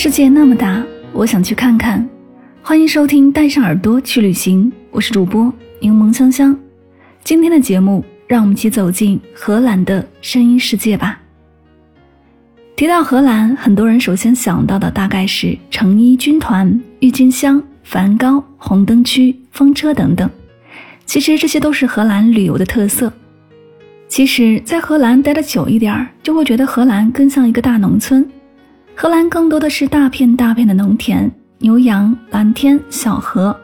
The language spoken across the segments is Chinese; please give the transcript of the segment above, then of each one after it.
世界那么大，我想去看看。欢迎收听《带上耳朵去旅行》，我是主播柠檬香香。今天的节目，让我们一起走进荷兰的声音世界吧。提到荷兰，很多人首先想到的大概是成衣军团、郁金香、梵高、红灯区、风车等等。其实这些都是荷兰旅游的特色。其实，在荷兰待的久一点儿，就会觉得荷兰更像一个大农村。荷兰更多的是大片大片的农田、牛羊、蓝天、小河。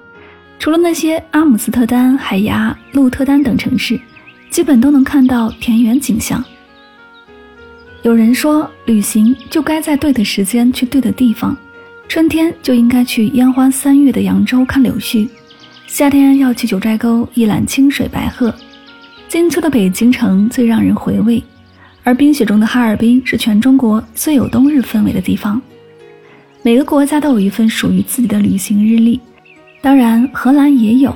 除了那些阿姆斯特丹、海牙、鹿特丹等城市，基本都能看到田园景象。有人说，旅行就该在对的时间去对的地方。春天就应该去烟花三月的扬州看柳絮，夏天要去九寨沟一览清水白鹤。金秋的北京城最让人回味。而冰雪中的哈尔滨是全中国最有冬日氛围的地方。每个国家都有一份属于自己的旅行日历，当然荷兰也有。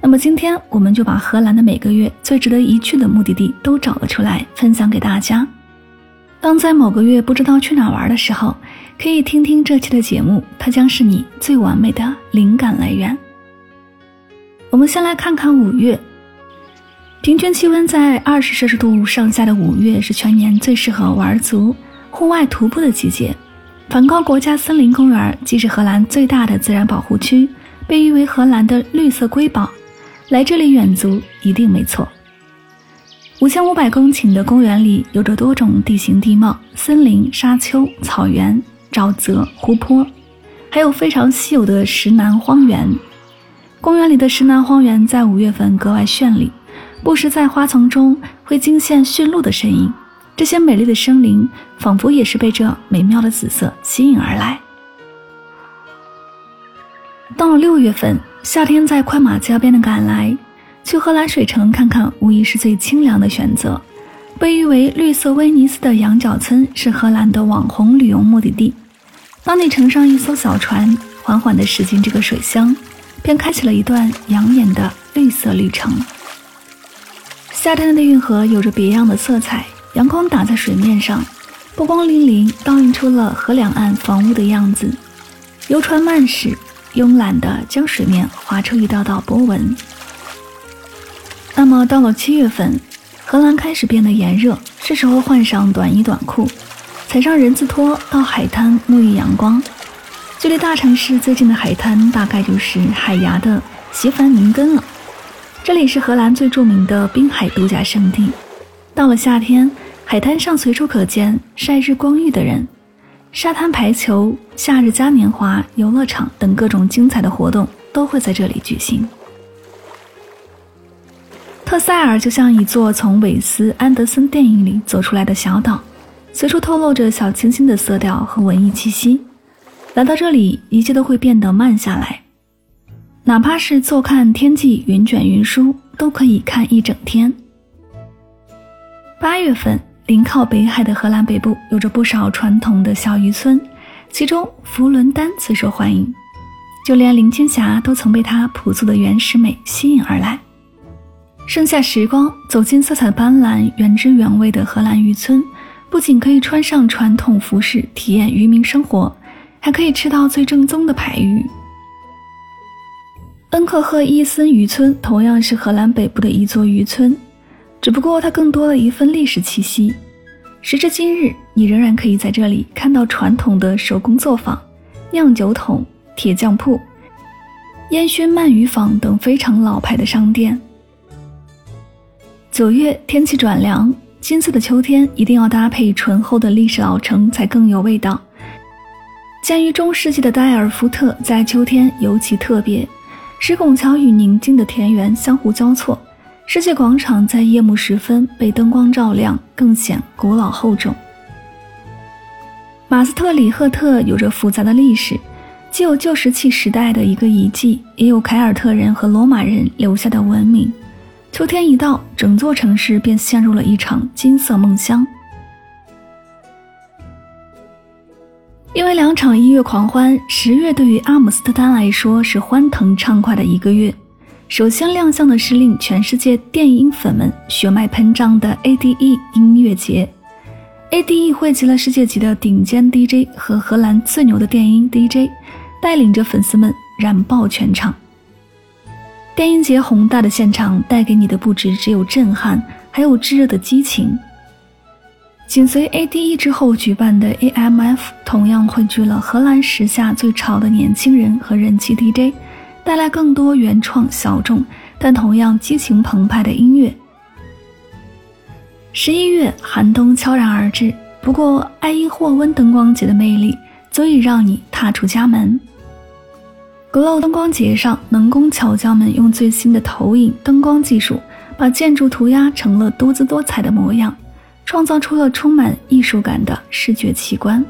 那么今天我们就把荷兰的每个月最值得一去的目的地都找了出来，分享给大家。当在某个月不知道去哪玩的时候，可以听听这期的节目，它将是你最完美的灵感来源。我们先来看看五月。平均气温在二十摄氏度上下的五月是全年最适合玩足户外徒步的季节。梵高国家森林公园既是荷兰最大的自然保护区，被誉为荷兰的绿色瑰宝，来这里远足一定没错。五千五百公顷的公园里有着多种地形地貌，森林、沙丘、草原、沼泽、湖泊，还有非常稀有的石楠荒原。公园里的石楠荒原在五月份格外绚丽。不时在花丛中会惊现驯鹿的身影，这些美丽的生灵仿佛也是被这美妙的紫色吸引而来。到了六月份，夏天在快马加鞭的赶来，去荷兰水城看看无疑是最清凉的选择。被誉为“绿色威尼斯”的羊角村是荷兰的网红旅游目的地。当你乘上一艘小船，缓缓地驶进这个水乡，便开启了一段养眼的绿色旅程。夏天的运河有着别样的色彩，阳光打在水面上，波光粼粼，倒映出了河两岸房屋的样子。游船慢驶，慵懒地将水面划出一道道波纹。那么到了七月份，荷兰开始变得炎热，是时候换上短衣短裤，踩上人字拖到海滩沐浴阳光。距离大城市最近的海滩，大概就是海牙的席凡宁根了。这里是荷兰最著名的滨海度假胜地。到了夏天，海滩上随处可见晒日光浴的人，沙滩排球、夏日嘉年华、游乐场等各种精彩的活动都会在这里举行。特塞尔就像一座从韦斯安德森电影里走出来的小岛，随处透露着小清新的色调和文艺气息。来到这里，一切都会变得慢下来。哪怕是坐看天际云卷云舒，都可以看一整天。八月份，临靠北海的荷兰北部有着不少传统的小渔村，其中佛伦丹最受欢迎，就连林青霞都曾被它朴素的原始美吸引而来。盛夏时光，走进色彩斑斓、原汁原味的荷兰渔村，不仅可以穿上传统服饰体验渔民生活，还可以吃到最正宗的排鱼。恩克赫伊森渔村同样是荷兰北部的一座渔村，只不过它更多了一份历史气息。时至今日，你仍然可以在这里看到传统的手工作坊、酿酒桶、铁匠铺、烟熏鳗鱼坊等非常老牌的商店。九月天气转凉，金色的秋天一定要搭配醇厚的历史老城才更有味道。建于中世纪的戴尔夫特在秋天尤其特别，石拱桥与宁静的田园相互交错，世界广场在夜幕时分被灯光照亮，更显古老厚重。马斯特里赫特有着复杂的历史，既有旧石器时代的一个遗迹，也有凯尔特人和罗马人留下的文明。秋天一到，整座城市便陷入了一场金色梦乡。因为两场音乐狂欢，十月对于阿姆斯特丹来说是欢腾畅快的一个月。首先亮相的是令全世界电音粉们血脉喷张的 ADE 音乐节。ADE 汇集了世界级的顶尖 DJ 和荷兰最牛的电音 DJ，带领着粉丝们燃爆全场。电音节宏大的现场带给你的不止只有震撼，还有炙热的激情。紧随 ADE 之后举办的 AMF 同样汇聚了荷兰时下最潮的年轻人和人气 DJ，带来更多原创小众但同样激情澎湃的音乐。十一月寒冬悄然而至，不过爱因霍温灯光节的魅力足以让你踏出家门。Glow 灯光节上，能工巧匠们用最新的投影灯光技术，把建筑涂鸦成了多姿多彩的模样，创造出了充满艺术感的视觉奇观。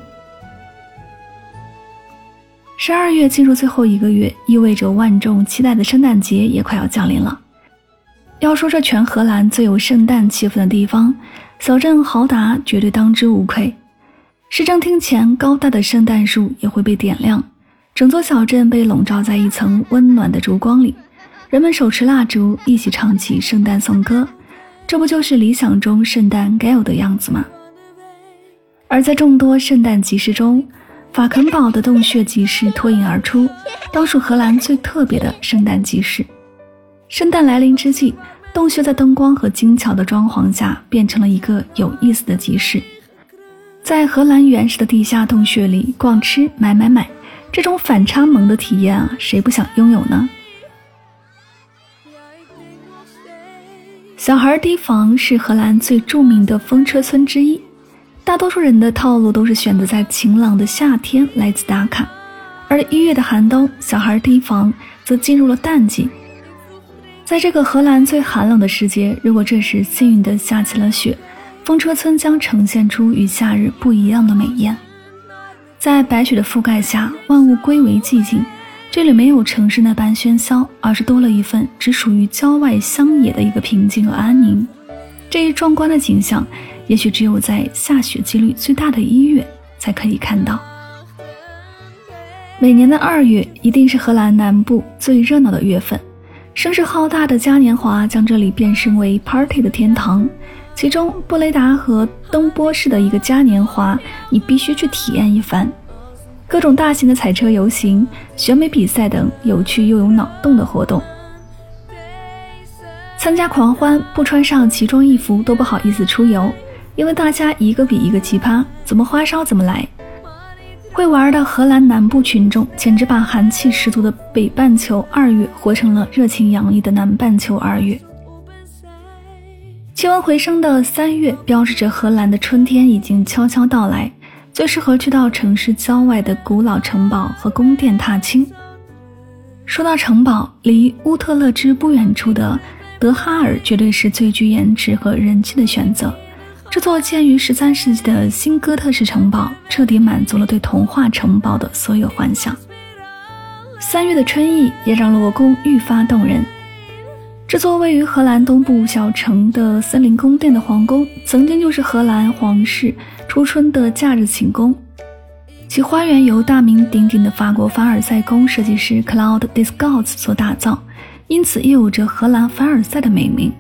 十二月进入最后一个月，意味着万众期待的圣诞节也快要降临了。要说这全荷兰最有圣诞气氛的地方，小镇豪达绝对当之无愧。市政厅前高大的圣诞树也会被点亮。整座小镇被笼罩在一层温暖的烛光里，人们手持蜡烛，一起唱起圣诞颂歌。这不就是理想中圣诞该有的样子吗？而在众多圣诞集市中，法肯堡的洞穴集市脱颖而出，当属荷兰最特别的圣诞集市。圣诞来临之际，洞穴在灯光和精巧的装潢下，变成了一个有意思的集市。在荷兰原始的地下洞穴里逛吃买买买。这种反差萌的体验啊，谁不想拥有呢？小孩提防是荷兰最著名的风车村之一，大多数人的套路都是选择在晴朗的夏天来此打卡，而一月的寒冬，小孩提防则进入了淡季。在这个荷兰最寒冷的时节，如果这时幸运的下起了雪，风车村将呈现出与夏日不一样的美艳。在白雪的覆盖下，万物归为寂静。这里没有城市那般喧嚣，而是多了一份只属于郊外乡野的一个平静和安宁。这一壮观的景象，也许只有在下雪几率最大的一月才可以看到。每年的二月一定是荷兰南部最热闹的月份，声势浩大的嘉年华将这里变身为 party 的天堂。其中，布雷达和登波市的一个嘉年华，你必须去体验一番。各种大型的彩车游行、选美比赛等有趣又有脑洞的活动。参加狂欢不穿上奇装异服都不好意思出游，因为大家一个比一个奇葩，怎么花哨怎么来。会玩的荷兰南部群众简直把寒气十足的北半球二月活成了热情洋溢的南半球二月。气温回升的三月，标志着荷兰的春天已经悄悄到来，最适合去到城市郊外的古老城堡和宫殿踏青。说到城堡，离乌特勒支不远处的德哈尔绝对是最具颜值和人气的选择。这座建于十三世纪的新哥特式城堡，彻底满足了对童话城堡的所有幻想。三月的春意也让罗宫愈发动人。这座位于荷兰东部小城的森林宫殿的皇宫，曾经就是荷兰皇室初春的假日寝宫。其花园由大名鼎鼎的法国凡尔赛宫设计师 Claude Descaux 所打造，因此也有着荷兰凡尔赛的美名。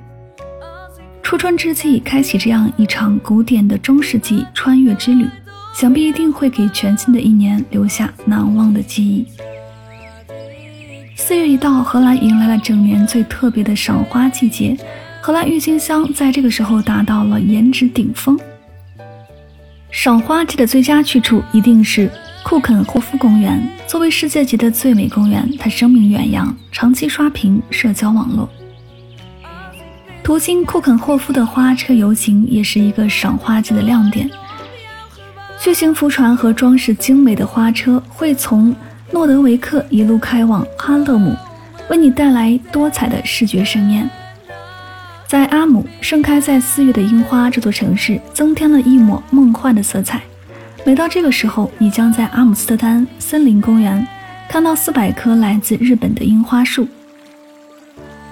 初春之际，开启这样一场古典的中世纪穿越之旅，想必一定会给全新的一年留下难忘的记忆。四月一到，荷兰迎来了整年最特别的赏花季节。荷兰郁金香在这个时候达到了颜值顶峰。赏花季的最佳去处一定是库肯霍夫公园。作为世界级的最美公园，它声名远扬，长期刷屏社交网络。途经库肯霍夫的花车游行也是一个赏花季的亮点。巨型浮船和装饰精美的花车会从诺德维克一路开往哈勒姆，为你带来多彩的视觉盛宴。在阿姆盛开在四月的樱花，这座城市增添了一抹梦幻的色彩。每到这个时候，你将在阿姆斯特丹森林公园看到四百棵来自日本的樱花树。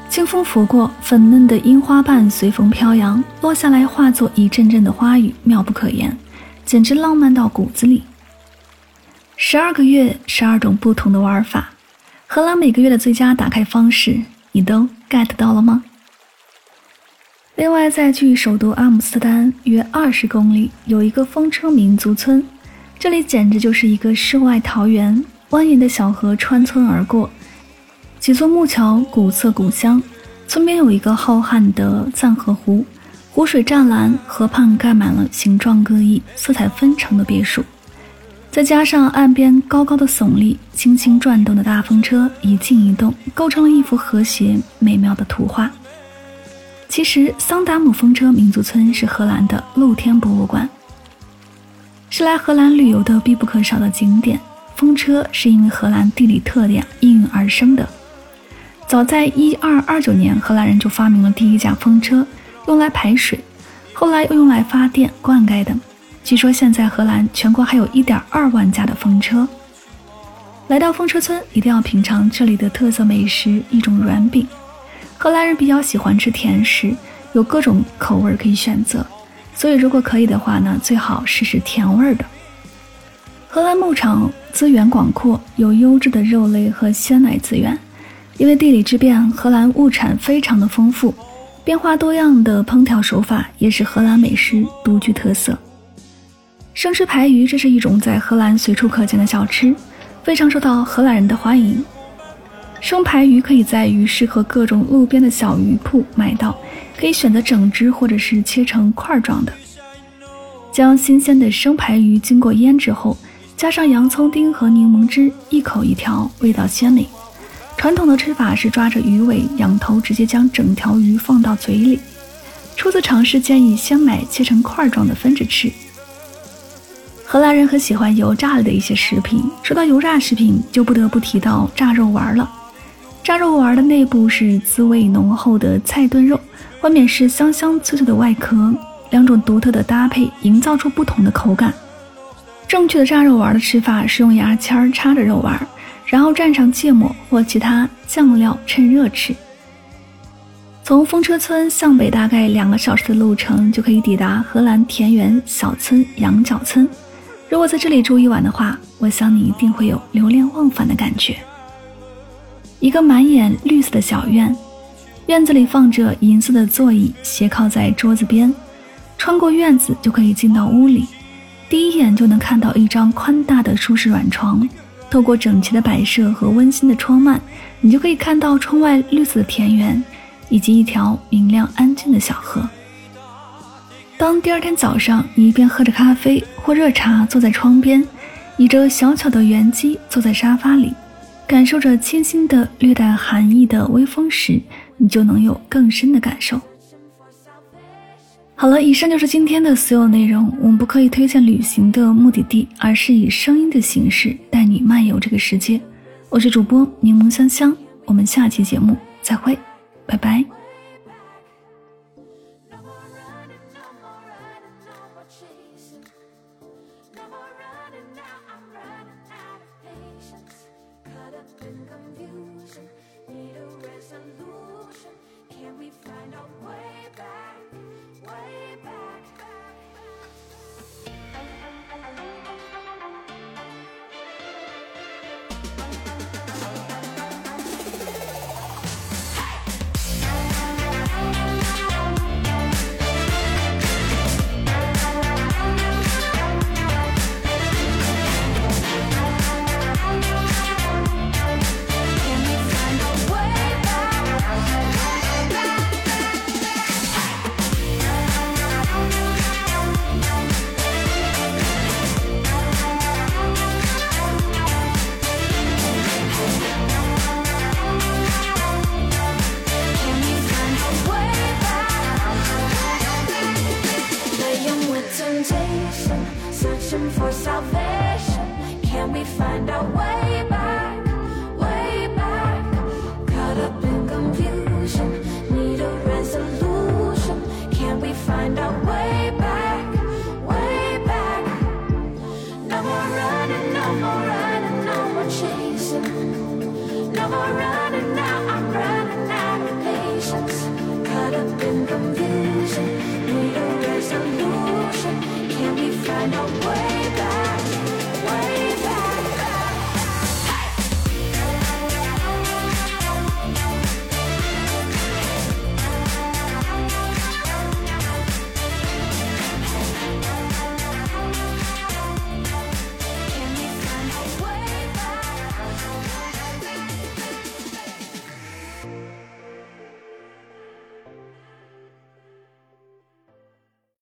清风拂过，粉嫩的樱花瓣随风飘扬，落下来化作一阵阵的花雨，妙不可言，简直浪漫到骨子里。十二个月，十二种不同的玩法，荷兰每个月的最佳打开方式，你都 get 到了吗？另外，在距首都阿姆斯特丹约二十公里，有一个风车民族村，这里简直就是一个世外桃源。蜿蜒的小河穿村而过，几座木桥古色古香。村边有一个浩瀚的赞河湖，湖水湛蓝，河畔盖满了形状各异、色彩纷呈的别墅，再加上岸边高高的耸立、轻轻转动的大风车，一静一动，构成了一幅和谐美妙的图画。其实，桑达姆风车民族村是荷兰的露天博物馆，是来荷兰旅游的必不可少的景点。风车是因为荷兰地理特点应运而生的。早在一二二九年，荷兰人就发明了第一架风车，用来排水，后来又用来发电、灌溉等。据说现在荷兰全国还有一点二万架的风车。来到风车村，一定要品尝这里的特色美食——一种软饼。荷兰人比较喜欢吃甜食，有各种口味可以选择，所以如果可以的话呢，最好试试甜味的。荷兰牧场资源广阔，有优质的肉类和鲜奶资源。因为地理之便，荷兰物产非常的丰富，变化多样的烹调手法也是荷兰美食独具特色。生吃排鱼，这是一种在荷兰随处可见的小吃，非常受到荷兰人的欢迎。生排鱼可以在鱼市和各种路边的小鱼铺买到，可以选择整只或者是切成块状的。将新鲜的生排鱼经过腌制后，加上洋葱丁和柠檬汁，一口一条，味道鲜美。传统的吃法是抓着鱼尾、仰头，直接将整条鱼放到嘴里。初次尝试建议先买切成块状的分着吃。荷兰人很喜欢油炸类的一些食品，说到油炸食品，就不得不提到炸肉丸了。炸肉丸的内部是滋味浓厚的菜炖肉，外面是香香脆脆的外壳，两种独特的搭配营造出不同的口感。正确的炸肉丸的吃法是用牙签插着肉丸，然后蘸上芥末或其他酱料，趁热吃。从风车村向北大概两个小时的路程，就可以抵达荷兰田园小村羊角村。如果在这里住一晚的话，我想你一定会有流连忘返的感觉。一个满眼绿色的小院，院子里放着银色的座椅，斜靠在桌子边。穿过院子就可以进到屋里，第一眼就能看到一张宽大的舒适软床。透过整齐的摆设和温馨的窗幔，你就可以看到窗外绿色的田园，以及一条明亮安静的小河。当第二天早上，你一边喝着咖啡或热茶，坐在窗边，倚着小巧的圆机，坐在沙发里。感受着清新的、略带寒意的微风时，你就能有更深的感受。好了，以上就是今天的所有内容。我们不刻意推荐旅行的目的地，而是以声音的形式带你漫游这个世界。我是主播柠檬香香，我们下期节目再会，拜拜。for salvation. Can we find our way? find know where.